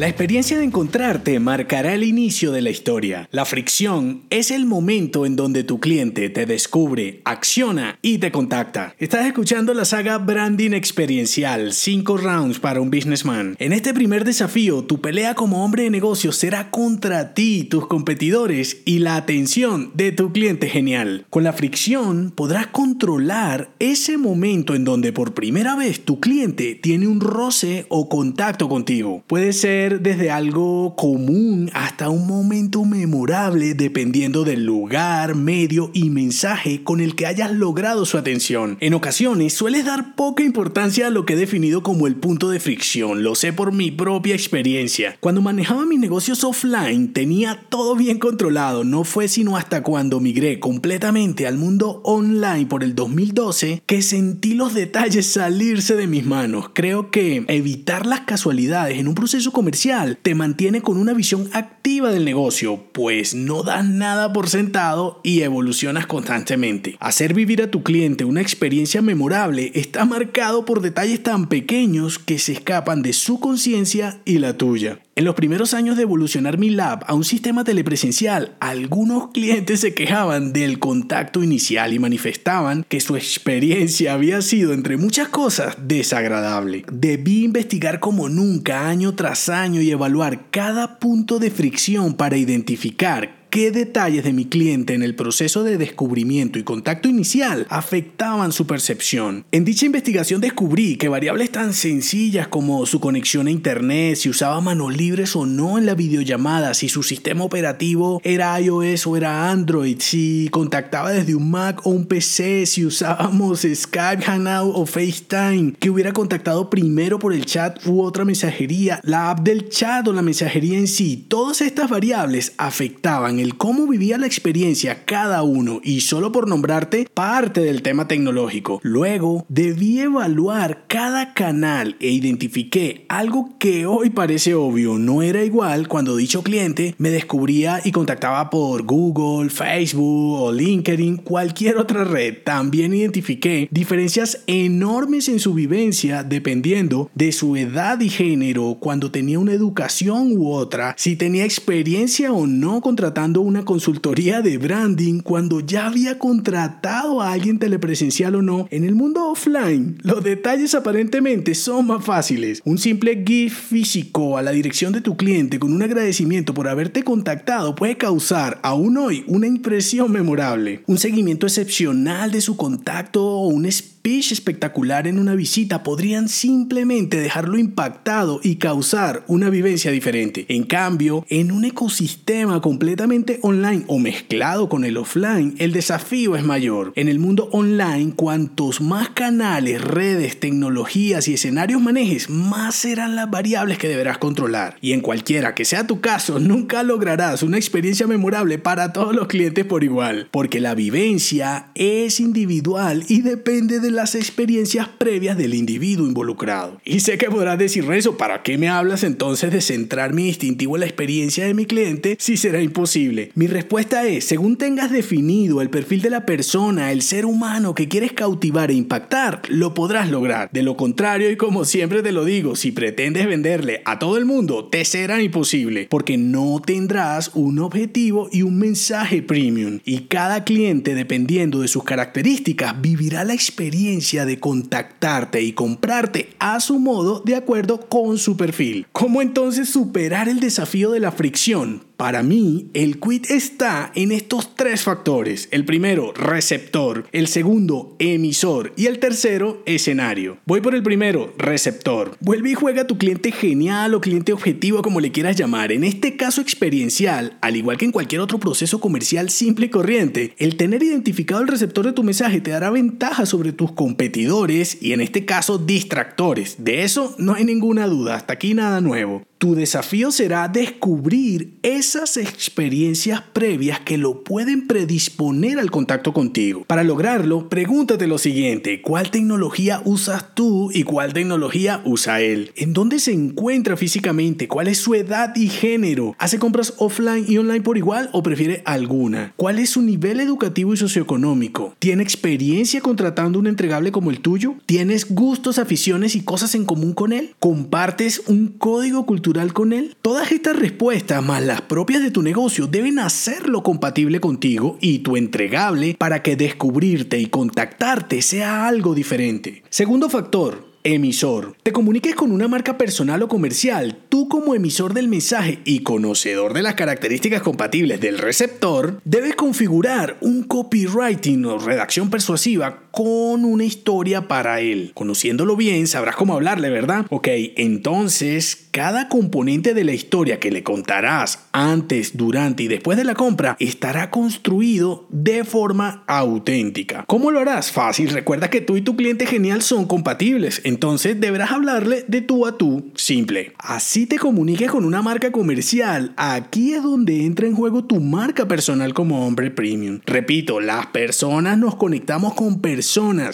La experiencia de encontrarte marcará el inicio de la historia. La fricción es el momento en donde tu cliente te descubre, acciona y te contacta. Estás escuchando la saga Branding Experiencial, 5 rounds para un businessman. En este primer desafío, tu pelea como hombre de negocios será contra ti, tus competidores y la atención de tu cliente genial. Con la fricción podrás controlar ese momento en donde por primera vez tu cliente tiene un roce o contacto contigo. Puede ser desde algo común hasta un momento memorable dependiendo del lugar, medio y mensaje con el que hayas logrado su atención. En ocasiones sueles dar poca importancia a lo que he definido como el punto de fricción, lo sé por mi propia experiencia. Cuando manejaba mis negocios offline tenía todo bien controlado, no fue sino hasta cuando migré completamente al mundo online por el 2012 que sentí los detalles salirse de mis manos. Creo que evitar las casualidades en un proceso comercial te mantiene con una visión activa del negocio, pues no das nada por sentado y evolucionas constantemente. Hacer vivir a tu cliente una experiencia memorable está marcado por detalles tan pequeños que se escapan de su conciencia y la tuya. En los primeros años de evolucionar mi lab a un sistema telepresencial, algunos clientes se quejaban del contacto inicial y manifestaban que su experiencia había sido, entre muchas cosas, desagradable. Debí investigar como nunca año tras año y evaluar cada punto de fricción para identificar qué detalles de mi cliente en el proceso de descubrimiento y contacto inicial afectaban su percepción. En dicha investigación descubrí que variables tan sencillas como su conexión a internet, si usaba manos libres o no en la videollamada, si su sistema operativo era iOS o era Android, si contactaba desde un Mac o un PC, si usábamos Skype, Hangout o FaceTime, que hubiera contactado primero por el chat u otra mensajería, la app del chat o la mensajería en sí, todas estas variables afectaban el cómo vivía la experiencia cada uno y solo por nombrarte parte del tema tecnológico. Luego debí evaluar cada canal e identifiqué algo que hoy parece obvio, no era igual cuando dicho cliente me descubría y contactaba por Google, Facebook o LinkedIn, cualquier otra red. También identifiqué diferencias enormes en su vivencia dependiendo de su edad y género, cuando tenía una educación u otra, si tenía experiencia o no contratando una consultoría de branding cuando ya había contratado a alguien telepresencial o no. En el mundo offline, los detalles aparentemente son más fáciles. Un simple GIF físico a la dirección de tu cliente con un agradecimiento por haberte contactado puede causar aún hoy una impresión memorable. Un seguimiento excepcional de su contacto o un speech espectacular en una visita podrían simplemente dejarlo impactado y causar una vivencia diferente. En cambio, en un ecosistema completamente online o mezclado con el offline, el desafío es mayor. En el mundo online, cuantos más canales, redes, tecnologías y escenarios manejes, más serán las variables que deberás controlar. Y en cualquiera que sea tu caso, nunca lograrás una experiencia memorable para todos los clientes por igual, porque la vivencia es individual y depende de las experiencias previas del individuo involucrado. Y sé que podrás decir, Renzo, ¿para qué me hablas entonces de centrar mi distintivo en la experiencia de mi cliente si será imposible? Mi respuesta es, según tengas definido el perfil de la persona, el ser humano que quieres cautivar e impactar, lo podrás lograr. De lo contrario, y como siempre te lo digo, si pretendes venderle a todo el mundo, te será imposible, porque no tendrás un objetivo y un mensaje premium. Y cada cliente, dependiendo de sus características, vivirá la experiencia de contactarte y comprarte a su modo de acuerdo con su perfil. ¿Cómo entonces superar el desafío de la fricción? Para mí, el quit está en estos tres factores. El primero, receptor. El segundo, emisor. Y el tercero, escenario. Voy por el primero, receptor. Vuelve y juega a tu cliente genial o cliente objetivo, como le quieras llamar. En este caso experiencial, al igual que en cualquier otro proceso comercial simple y corriente, el tener identificado el receptor de tu mensaje te dará ventaja sobre tus competidores y en este caso distractores. De eso no hay ninguna duda. Hasta aquí nada nuevo. Tu desafío será descubrir esas experiencias previas que lo pueden predisponer al contacto contigo. Para lograrlo, pregúntate lo siguiente, ¿cuál tecnología usas tú y cuál tecnología usa él? ¿En dónde se encuentra físicamente? ¿Cuál es su edad y género? ¿Hace compras offline y online por igual o prefiere alguna? ¿Cuál es su nivel educativo y socioeconómico? ¿Tiene experiencia contratando un entregable como el tuyo? ¿Tienes gustos, aficiones y cosas en común con él? ¿Compartes un código cultural con él? Todas estas respuestas, más las propias de tu negocio, deben hacerlo compatible contigo y tu entregable para que descubrirte y contactarte sea algo diferente. Segundo factor, Emisor. Te comuniques con una marca personal o comercial. Tú como emisor del mensaje y conocedor de las características compatibles del receptor, debes configurar un copywriting o redacción persuasiva con una historia para él. Conociéndolo bien, sabrás cómo hablarle, ¿verdad? Ok, entonces cada componente de la historia que le contarás antes, durante y después de la compra estará construido de forma auténtica. ¿Cómo lo harás? Fácil, recuerda que tú y tu cliente genial son compatibles, entonces deberás hablarle de tú a tú, simple. Así te comuniques con una marca comercial, aquí es donde entra en juego tu marca personal como hombre premium. Repito, las personas nos conectamos con personas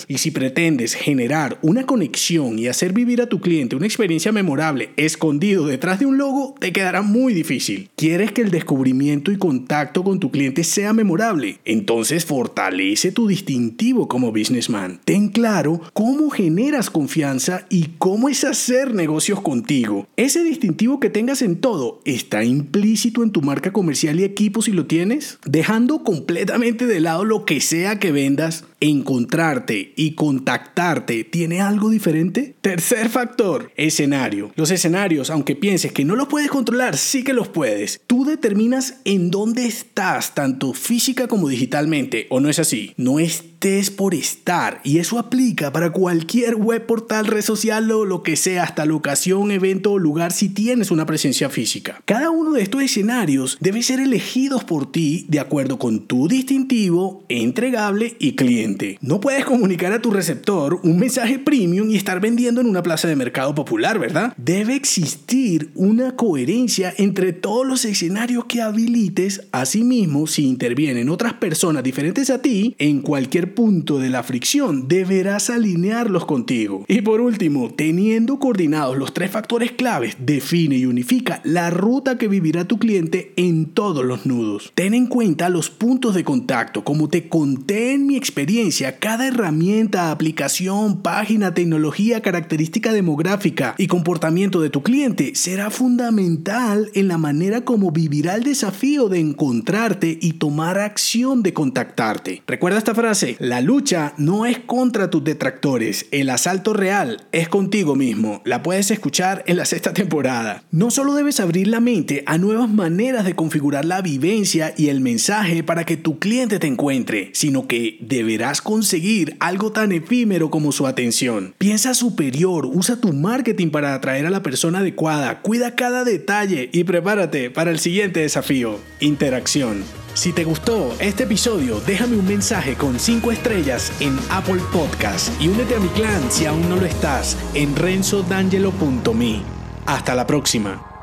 y si pretendes generar una conexión y hacer vivir a tu cliente una experiencia memorable, es escondido detrás de un logo te quedará muy difícil. ¿Quieres que el descubrimiento y contacto con tu cliente sea memorable? Entonces fortalece tu distintivo como businessman. Ten claro cómo generas confianza y cómo es hacer negocios contigo. Ese distintivo que tengas en todo está implícito en tu marca comercial y equipo si lo tienes, dejando completamente de lado lo que sea que vendas encontrarte y contactarte tiene algo diferente? Tercer factor, escenario. Los escenarios, aunque pienses que no los puedes controlar, sí que los puedes. Tú determinas en dónde estás, tanto física como digitalmente, ¿o no es así? No estés por estar, y eso aplica para cualquier web, portal, red social o lo que sea, hasta locación, evento o lugar si tienes una presencia física. Cada uno de estos escenarios debe ser elegidos por ti de acuerdo con tu distintivo, entregable y cliente. No puedes comunicar a tu receptor un mensaje premium y estar vendiendo en una plaza de mercado popular, ¿verdad? Debe existir una coherencia entre todos los escenarios que habilites. Asimismo, si intervienen otras personas diferentes a ti, en cualquier punto de la fricción deberás alinearlos contigo. Y por último, teniendo coordinados los tres factores claves, define y unifica la ruta que vivirá tu cliente en todos los nudos. Ten en cuenta los puntos de contacto, como te conté en mi experiencia cada herramienta, aplicación, página, tecnología, característica demográfica y comportamiento de tu cliente será fundamental en la manera como vivirá el desafío de encontrarte y tomar acción de contactarte. Recuerda esta frase, la lucha no es contra tus detractores, el asalto real es contigo mismo. La puedes escuchar en la sexta temporada. No solo debes abrir la mente a nuevas maneras de configurar la vivencia y el mensaje para que tu cliente te encuentre, sino que deberás conseguir algo tan efímero como su atención. Piensa superior, usa tu marketing para atraer a la persona adecuada, cuida cada detalle y prepárate para el siguiente desafío, interacción. Si te gustó este episodio, déjame un mensaje con 5 estrellas en Apple Podcast y únete a mi clan si aún no lo estás en renzodangelo.me. Hasta la próxima.